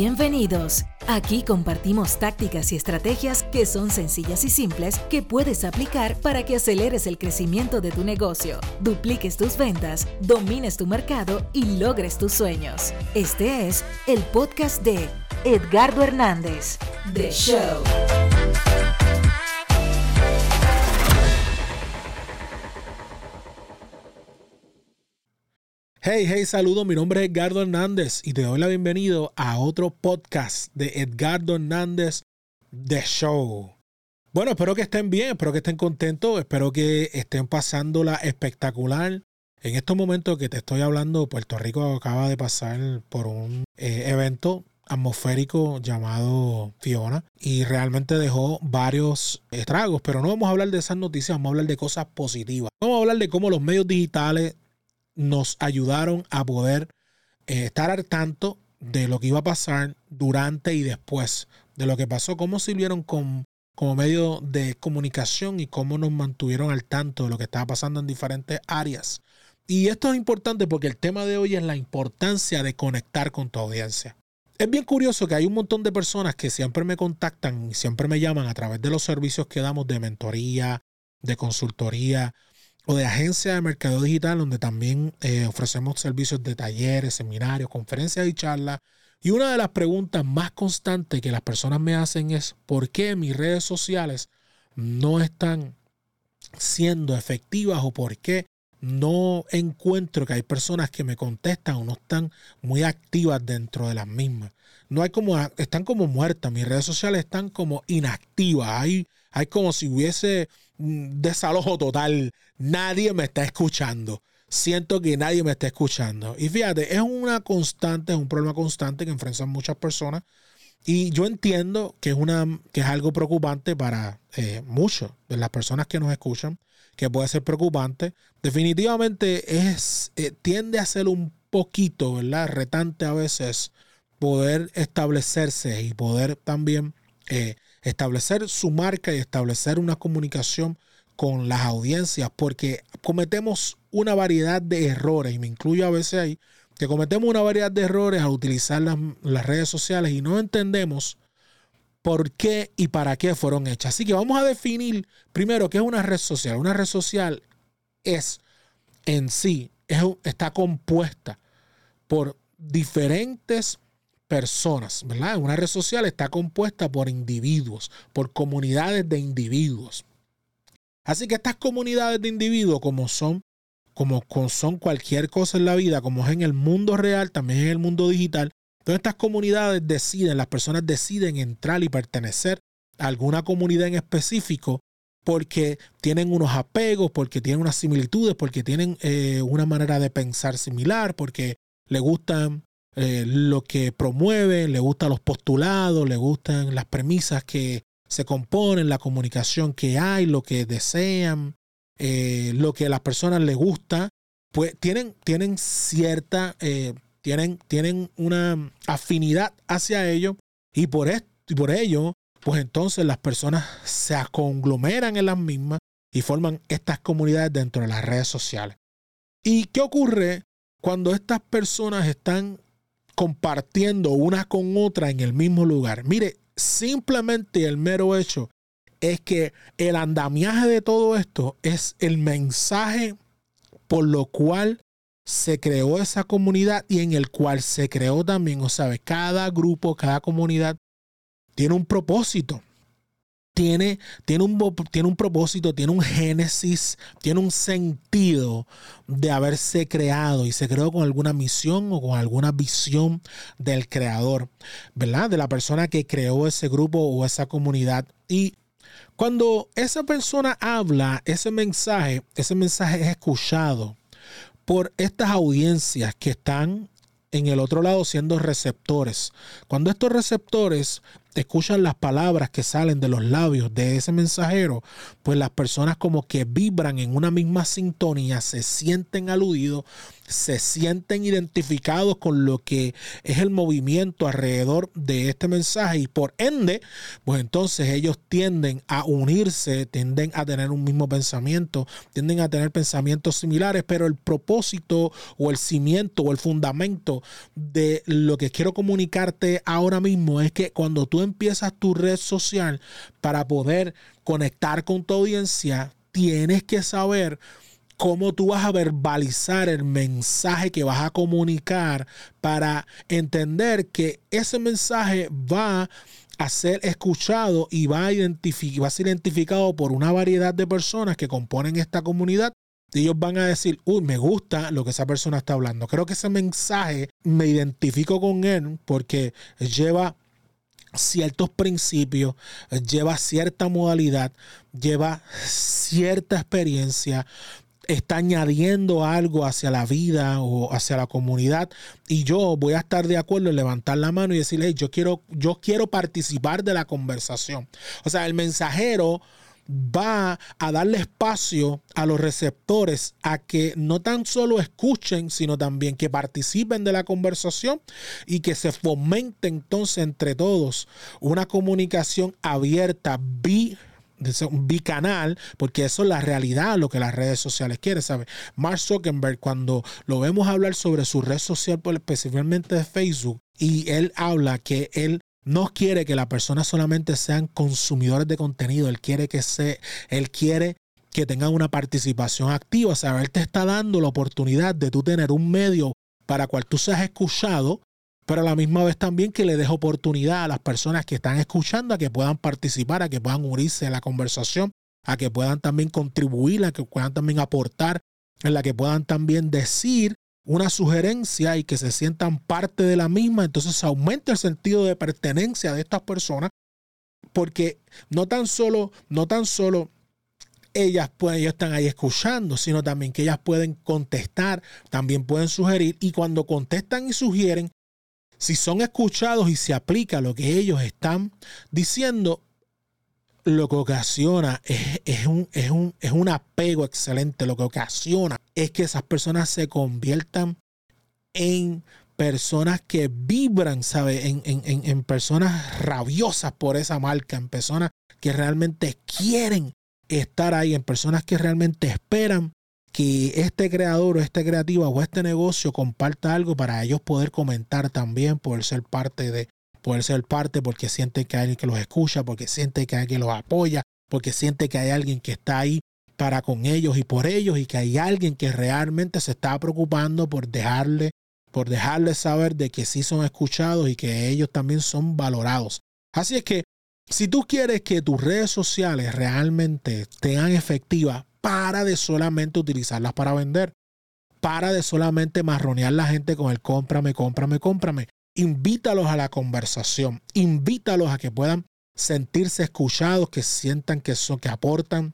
Bienvenidos. Aquí compartimos tácticas y estrategias que son sencillas y simples que puedes aplicar para que aceleres el crecimiento de tu negocio, dupliques tus ventas, domines tu mercado y logres tus sueños. Este es el podcast de Edgardo Hernández, The Show. Hey, hey, saludos. Mi nombre es Edgardo Hernández y te doy la bienvenida a otro podcast de Edgardo Hernández The Show. Bueno, espero que estén bien, espero que estén contentos, espero que estén pasándola espectacular. En estos momentos que te estoy hablando, Puerto Rico acaba de pasar por un eh, evento atmosférico llamado Fiona y realmente dejó varios estragos, pero no vamos a hablar de esas noticias, vamos a hablar de cosas positivas. Vamos a hablar de cómo los medios digitales nos ayudaron a poder eh, estar al tanto de lo que iba a pasar durante y después de lo que pasó, cómo sirvieron como medio de comunicación y cómo nos mantuvieron al tanto de lo que estaba pasando en diferentes áreas. Y esto es importante porque el tema de hoy es la importancia de conectar con tu audiencia. Es bien curioso que hay un montón de personas que siempre me contactan y siempre me llaman a través de los servicios que damos de mentoría, de consultoría, o de agencia de mercado digital, donde también eh, ofrecemos servicios de talleres, seminarios, conferencias y charlas. Y una de las preguntas más constantes que las personas me hacen es, ¿por qué mis redes sociales no están siendo efectivas o por qué no encuentro que hay personas que me contestan o no están muy activas dentro de las mismas? No hay como, están como muertas, mis redes sociales están como inactivas, hay, hay como si hubiese desalojo total. Nadie me está escuchando. Siento que nadie me está escuchando. Y fíjate, es una constante, es un problema constante que enfrentan muchas personas. Y yo entiendo que es, una, que es algo preocupante para eh, muchos de las personas que nos escuchan, que puede ser preocupante. Definitivamente es, eh, tiende a ser un poquito, ¿verdad? Retante a veces poder establecerse y poder también eh, establecer su marca y establecer una comunicación con las audiencias, porque cometemos una variedad de errores, y me incluyo a veces ahí, que cometemos una variedad de errores al utilizar las, las redes sociales y no entendemos por qué y para qué fueron hechas. Así que vamos a definir primero qué es una red social. Una red social es en sí, es, está compuesta por diferentes personas, ¿verdad? Una red social está compuesta por individuos, por comunidades de individuos. Así que estas comunidades de individuos, como son, como son cualquier cosa en la vida, como es en el mundo real, también en el mundo digital, todas estas comunidades deciden, las personas deciden entrar y pertenecer a alguna comunidad en específico porque tienen unos apegos, porque tienen unas similitudes, porque tienen eh, una manera de pensar similar, porque le gustan eh, lo que promueven, le gustan los postulados, le gustan las premisas que se componen, la comunicación que hay, lo que desean, eh, lo que a las personas les gusta, pues tienen, tienen cierta, eh, tienen, tienen una afinidad hacia ello y por, esto, y por ello, pues entonces las personas se conglomeran en las mismas y forman estas comunidades dentro de las redes sociales. ¿Y qué ocurre cuando estas personas están compartiendo una con otra en el mismo lugar. Mire, simplemente el mero hecho es que el andamiaje de todo esto es el mensaje por lo cual se creó esa comunidad y en el cual se creó también, o sea, cada grupo, cada comunidad tiene un propósito tiene, tiene, un, tiene un propósito, tiene un génesis, tiene un sentido de haberse creado y se creó con alguna misión o con alguna visión del creador, ¿verdad? De la persona que creó ese grupo o esa comunidad. Y cuando esa persona habla ese mensaje, ese mensaje es escuchado por estas audiencias que están en el otro lado siendo receptores. Cuando estos receptores escuchan las palabras que salen de los labios de ese mensajero, pues las personas como que vibran en una misma sintonía, se sienten aludidos, se sienten identificados con lo que es el movimiento alrededor de este mensaje y por ende, pues entonces ellos tienden a unirse, tienden a tener un mismo pensamiento, tienden a tener pensamientos similares, pero el propósito o el cimiento o el fundamento de lo que quiero comunicarte ahora mismo es que cuando tú empiezas tu red social para poder conectar con tu audiencia, tienes que saber cómo tú vas a verbalizar el mensaje que vas a comunicar para entender que ese mensaje va a ser escuchado y va a, va a ser identificado por una variedad de personas que componen esta comunidad ellos van a decir, uy, me gusta lo que esa persona está hablando. Creo que ese mensaje me identifico con él porque lleva ciertos principios, lleva cierta modalidad, lleva cierta experiencia, está añadiendo algo hacia la vida o hacia la comunidad y yo voy a estar de acuerdo en levantar la mano y decirle, yo quiero yo quiero participar de la conversación. O sea, el mensajero va a darle espacio a los receptores a que no tan solo escuchen, sino también que participen de la conversación y que se fomente entonces entre todos una comunicación abierta, bi bicanal, porque eso es la realidad, lo que las redes sociales quieren, ¿sabes? Mark Zuckerberg, cuando lo vemos hablar sobre su red social, especialmente de Facebook, y él habla que él no quiere que las personas solamente sean consumidores de contenido, él quiere que se, él quiere que tengan una participación activa, o sea, él te está dando la oportunidad de tú tener un medio para cual tú seas escuchado pero a la misma vez también que le deje oportunidad a las personas que están escuchando a que puedan participar, a que puedan unirse a la conversación, a que puedan también contribuir, a que puedan también aportar, en la que puedan también decir una sugerencia y que se sientan parte de la misma, entonces aumenta el sentido de pertenencia de estas personas, porque no tan solo, no tan solo ellas pueden, ellos están ahí escuchando, sino también que ellas pueden contestar, también pueden sugerir, y cuando contestan y sugieren, si son escuchados y se aplica lo que ellos están diciendo, lo que ocasiona es, un, es, un, es un apego excelente. Lo que ocasiona es que esas personas se conviertan en personas que vibran, ¿sabe? En, en, en, personas rabiosas por esa marca, en personas que realmente quieren estar ahí, en personas que realmente esperan que este creador o este creativo o este negocio comparta algo para ellos poder comentar también, poder ser parte de, poder ser parte porque sienten que hay alguien que los escucha, porque sienten que hay alguien que los apoya, porque siente que hay alguien que está ahí para con ellos y por ellos y que hay alguien que realmente se está preocupando por dejarle por dejarles saber de que sí son escuchados y que ellos también son valorados. Así es que si tú quieres que tus redes sociales realmente tengan efectiva para de solamente utilizarlas para vender. Para de solamente marronear la gente con el cómprame, cómprame, cómprame. Invítalos a la conversación. Invítalos a que puedan sentirse escuchados, que sientan que son, que aportan,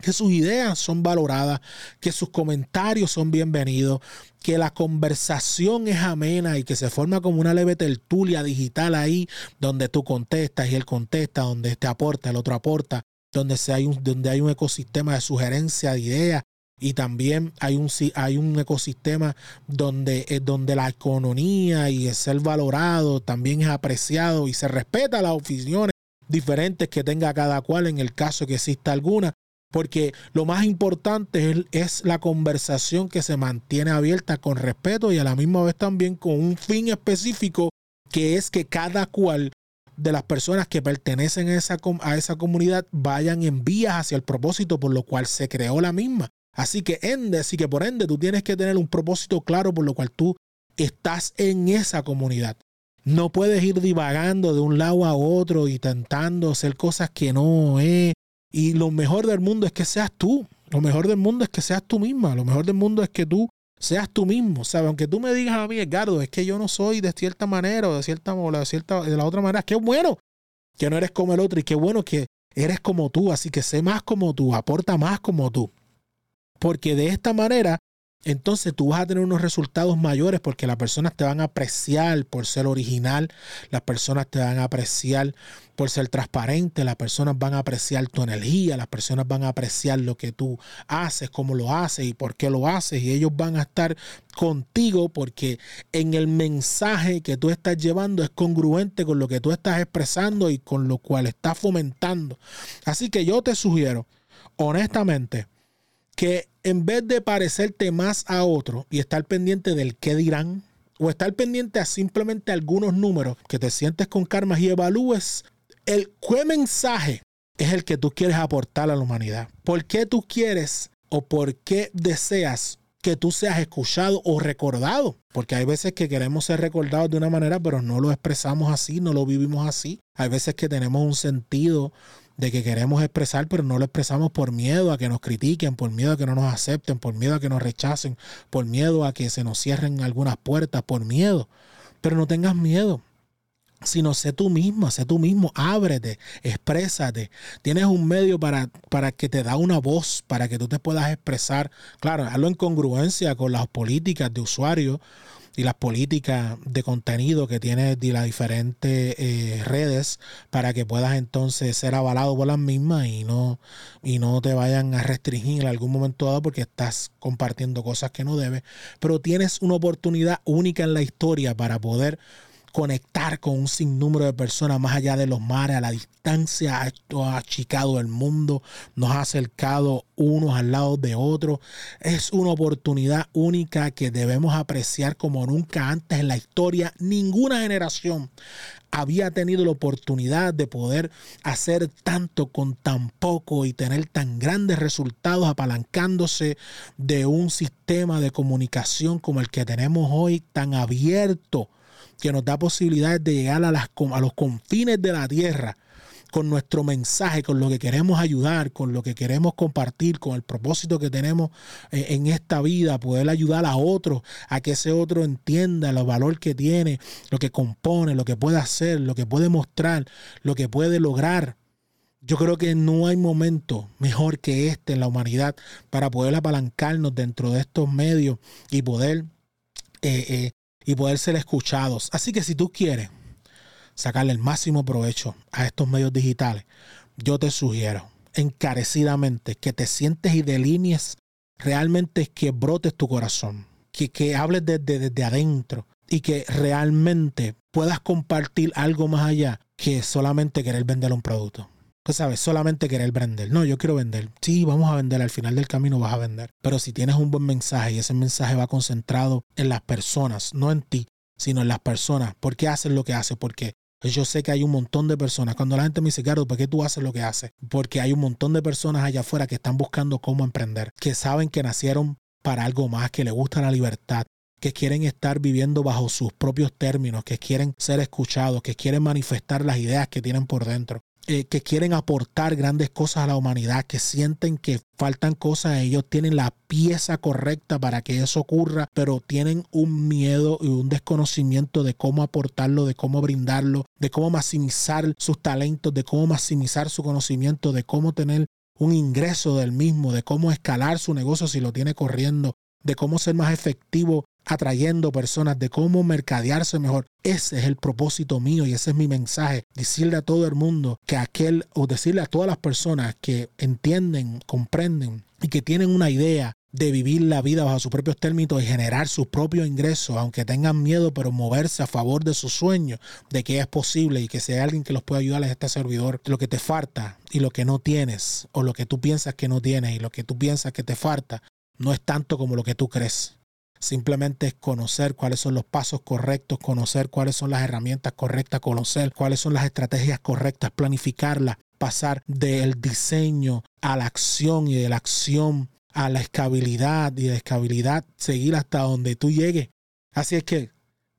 que sus ideas son valoradas, que sus comentarios son bienvenidos, que la conversación es amena y que se forma como una leve tertulia digital ahí, donde tú contestas y él contesta, donde este aporta, el otro aporta, donde, hay un, donde hay un ecosistema de sugerencia de ideas y también hay un, hay un ecosistema donde, eh, donde la economía y el ser valorado también es apreciado y se respeta las opiniones diferentes que tenga cada cual en el caso que exista alguna, porque lo más importante es, la conversación que se mantiene abierta con respeto y a la misma vez también con un fin específico que es que cada cual de las personas que pertenecen a esa, a esa comunidad vayan en vías hacia el propósito por lo cual se creó la misma. Así que ende, así que por ende tú tienes que tener un propósito claro por lo cual tú estás en esa comunidad. No puedes ir divagando de un lado a otro y intentando hacer cosas que no es. Y lo mejor del mundo es que seas tú. Lo mejor del mundo es que seas tú misma. Lo mejor del mundo es que tú seas tú mismo, ¿sabes? Aunque tú me digas a mí, Edgardo, es que yo no soy de cierta manera o de cierta o de cierta de la otra manera, qué bueno que no eres como el otro y qué bueno que eres como tú, así que sé más como tú, aporta más como tú. Porque de esta manera entonces tú vas a tener unos resultados mayores porque las personas te van a apreciar por ser original, las personas te van a apreciar por ser transparente, las personas van a apreciar tu energía, las personas van a apreciar lo que tú haces, cómo lo haces y por qué lo haces y ellos van a estar contigo porque en el mensaje que tú estás llevando es congruente con lo que tú estás expresando y con lo cual estás fomentando. Así que yo te sugiero, honestamente, que en vez de parecerte más a otro y estar pendiente del qué dirán, o estar pendiente a simplemente algunos números, que te sientes con karma y evalúes el qué mensaje es el que tú quieres aportar a la humanidad. ¿Por qué tú quieres o por qué deseas que tú seas escuchado o recordado? Porque hay veces que queremos ser recordados de una manera, pero no lo expresamos así, no lo vivimos así. Hay veces que tenemos un sentido de que queremos expresar, pero no lo expresamos por miedo a que nos critiquen, por miedo a que no nos acepten, por miedo a que nos rechacen, por miedo a que se nos cierren algunas puertas, por miedo. Pero no tengas miedo sino sé tú mismo, sé tú mismo, ábrete, exprésate. Tienes un medio para, para que te da una voz, para que tú te puedas expresar. Claro, hazlo en congruencia con las políticas de usuario y las políticas de contenido que tiene de las diferentes eh, redes para que puedas entonces ser avalado por las mismas y no, y no te vayan a restringir en algún momento dado porque estás compartiendo cosas que no debes. Pero tienes una oportunidad única en la historia para poder conectar con un sinnúmero de personas más allá de los mares, a la distancia, esto ha achicado el mundo, nos ha acercado unos al lado de otros. Es una oportunidad única que debemos apreciar como nunca antes en la historia. Ninguna generación había tenido la oportunidad de poder hacer tanto con tan poco y tener tan grandes resultados apalancándose de un sistema de comunicación como el que tenemos hoy, tan abierto que nos da posibilidades de llegar a, las, a los confines de la tierra con nuestro mensaje, con lo que queremos ayudar, con lo que queremos compartir, con el propósito que tenemos eh, en esta vida, poder ayudar a otro, a que ese otro entienda el valor que tiene, lo que compone, lo que puede hacer, lo que puede mostrar, lo que puede lograr. Yo creo que no hay momento mejor que este en la humanidad para poder apalancarnos dentro de estos medios y poder eh, eh, y poder ser escuchados. Así que si tú quieres sacarle el máximo provecho a estos medios digitales, yo te sugiero encarecidamente que te sientes y delinees realmente que brotes tu corazón, que, que hables desde, desde adentro y que realmente puedas compartir algo más allá que solamente querer vender un producto. Sabes, solamente querer vender. No, yo quiero vender. Sí, vamos a vender. Al final del camino vas a vender. Pero si tienes un buen mensaje y ese mensaje va concentrado en las personas, no en ti, sino en las personas. ¿Por qué haces lo que haces? Porque yo sé que hay un montón de personas. Cuando la gente me dice, Carlos, ¿por qué tú haces lo que haces? Porque hay un montón de personas allá afuera que están buscando cómo emprender, que saben que nacieron para algo más, que les gusta la libertad, que quieren estar viviendo bajo sus propios términos, que quieren ser escuchados, que quieren manifestar las ideas que tienen por dentro. Eh, que quieren aportar grandes cosas a la humanidad, que sienten que faltan cosas, ellos tienen la pieza correcta para que eso ocurra, pero tienen un miedo y un desconocimiento de cómo aportarlo, de cómo brindarlo, de cómo maximizar sus talentos, de cómo maximizar su conocimiento, de cómo tener un ingreso del mismo, de cómo escalar su negocio si lo tiene corriendo, de cómo ser más efectivo atrayendo personas, de cómo mercadearse mejor. Ese es el propósito mío y ese es mi mensaje. Decirle a todo el mundo que aquel, o decirle a todas las personas que entienden, comprenden y que tienen una idea de vivir la vida bajo sus propios términos y generar sus propios ingresos, aunque tengan miedo, pero moverse a favor de sus sueños, de que es posible y que sea alguien que los pueda ayudar a este servidor. Lo que te falta y lo que no tienes, o lo que tú piensas que no tienes y lo que tú piensas que te falta, no es tanto como lo que tú crees. Simplemente es conocer cuáles son los pasos correctos, conocer cuáles son las herramientas correctas, conocer cuáles son las estrategias correctas, planificarlas, pasar del diseño a la acción y de la acción a la escabilidad y de la escabilidad seguir hasta donde tú llegues. Así es que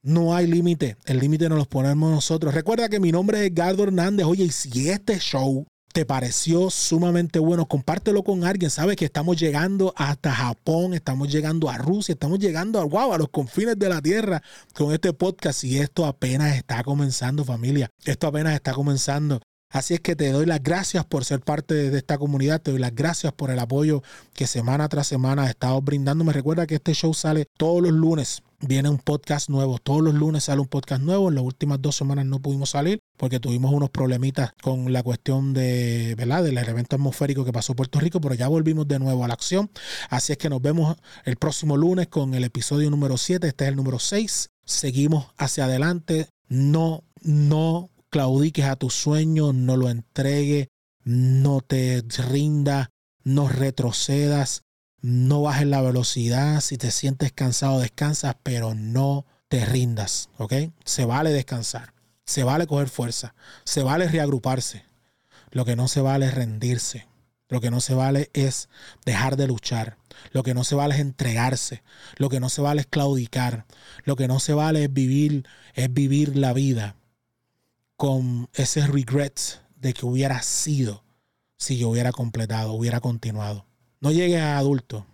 no hay límite, el límite nos lo ponemos nosotros. Recuerda que mi nombre es Edgardo Hernández. Oye, y si este show te pareció sumamente bueno, compártelo con alguien. Sabes que estamos llegando hasta Japón, estamos llegando a Rusia, estamos llegando a, wow, a los confines de la tierra con este podcast y esto apenas está comenzando familia. Esto apenas está comenzando. Así es que te doy las gracias por ser parte de esta comunidad, te doy las gracias por el apoyo que semana tras semana has estado brindando. Me recuerda que este show sale todos los lunes. Viene un podcast nuevo. Todos los lunes sale un podcast nuevo. En las últimas dos semanas no pudimos salir porque tuvimos unos problemitas con la cuestión de, ¿verdad? del evento atmosférico que pasó Puerto Rico, pero ya volvimos de nuevo a la acción. Así es que nos vemos el próximo lunes con el episodio número 7. Este es el número 6. Seguimos hacia adelante. No, no claudiques a tu sueño, no lo entregues, no te rindas, no retrocedas, no bajes la velocidad. Si te sientes cansado, descansas, pero no te rindas, ¿ok? Se vale descansar, se vale coger fuerza, se vale reagruparse. Lo que no se vale es rendirse. Lo que no se vale es dejar de luchar. Lo que no se vale es entregarse. Lo que no se vale es claudicar. Lo que no se vale es vivir, es vivir la vida con ese regret de que hubiera sido si yo hubiera completado, hubiera continuado. No llegue a adulto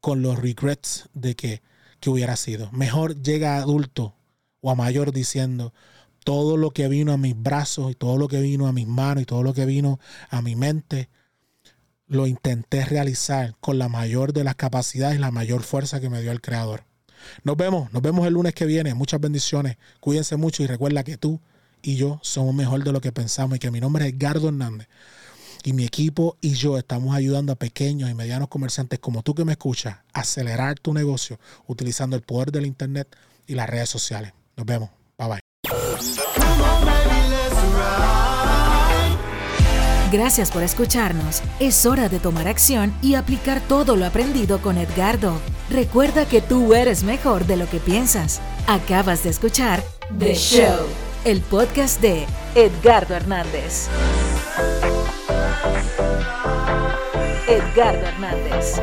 con los regrets de que, que hubiera sido. Mejor llega a adulto o a mayor diciendo todo lo que vino a mis brazos y todo lo que vino a mis manos y todo lo que vino a mi mente, lo intenté realizar con la mayor de las capacidades y la mayor fuerza que me dio el Creador. Nos vemos, nos vemos el lunes que viene. Muchas bendiciones. Cuídense mucho y recuerda que tú y yo somos mejor de lo que pensamos y que mi nombre es Edgardo Hernández. Y mi equipo y yo estamos ayudando a pequeños y medianos comerciantes como tú que me escuchas a acelerar tu negocio utilizando el poder del Internet y las redes sociales. Nos vemos. Bye bye. Gracias por escucharnos. Es hora de tomar acción y aplicar todo lo aprendido con Edgardo. Recuerda que tú eres mejor de lo que piensas. Acabas de escuchar The Show el podcast de Edgardo Hernández. Edgardo Hernández.